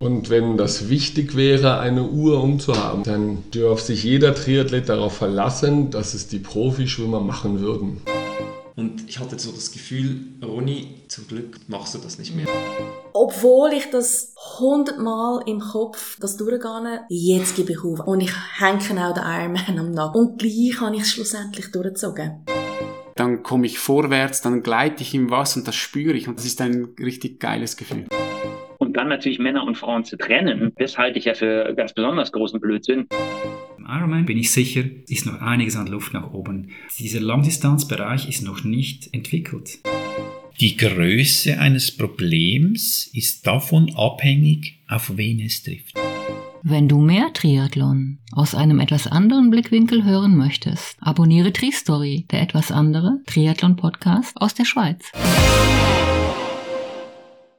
Und wenn das wichtig wäre, eine Uhr umzuhaben, dann dürfte sich jeder Triathlet darauf verlassen, dass es die Profischwimmer machen würden. Und ich hatte so das Gefühl, Ronny, zum Glück machst du das nicht mehr. Obwohl ich das hundertmal im Kopf das durchgehe, jetzt gebe ich auf. Und ich hänge auch den Ironman am Nacken. Und gleich habe ich es schlussendlich durchgezogen. Dann komme ich vorwärts, dann gleite ich im Wasser und das spüre ich. Und das ist ein richtig geiles Gefühl. Dann natürlich Männer und Frauen zu trennen, das halte ich ja für ganz besonders großen Blödsinn. Ironman bin ich sicher, ist noch einiges an Luft nach oben. Dieser Langdistanzbereich ist noch nicht entwickelt. Die Größe eines Problems ist davon abhängig, auf wen es trifft. Wenn du mehr Triathlon aus einem etwas anderen Blickwinkel hören möchtest, abonniere Tri-Story, der etwas andere Triathlon-Podcast aus der Schweiz.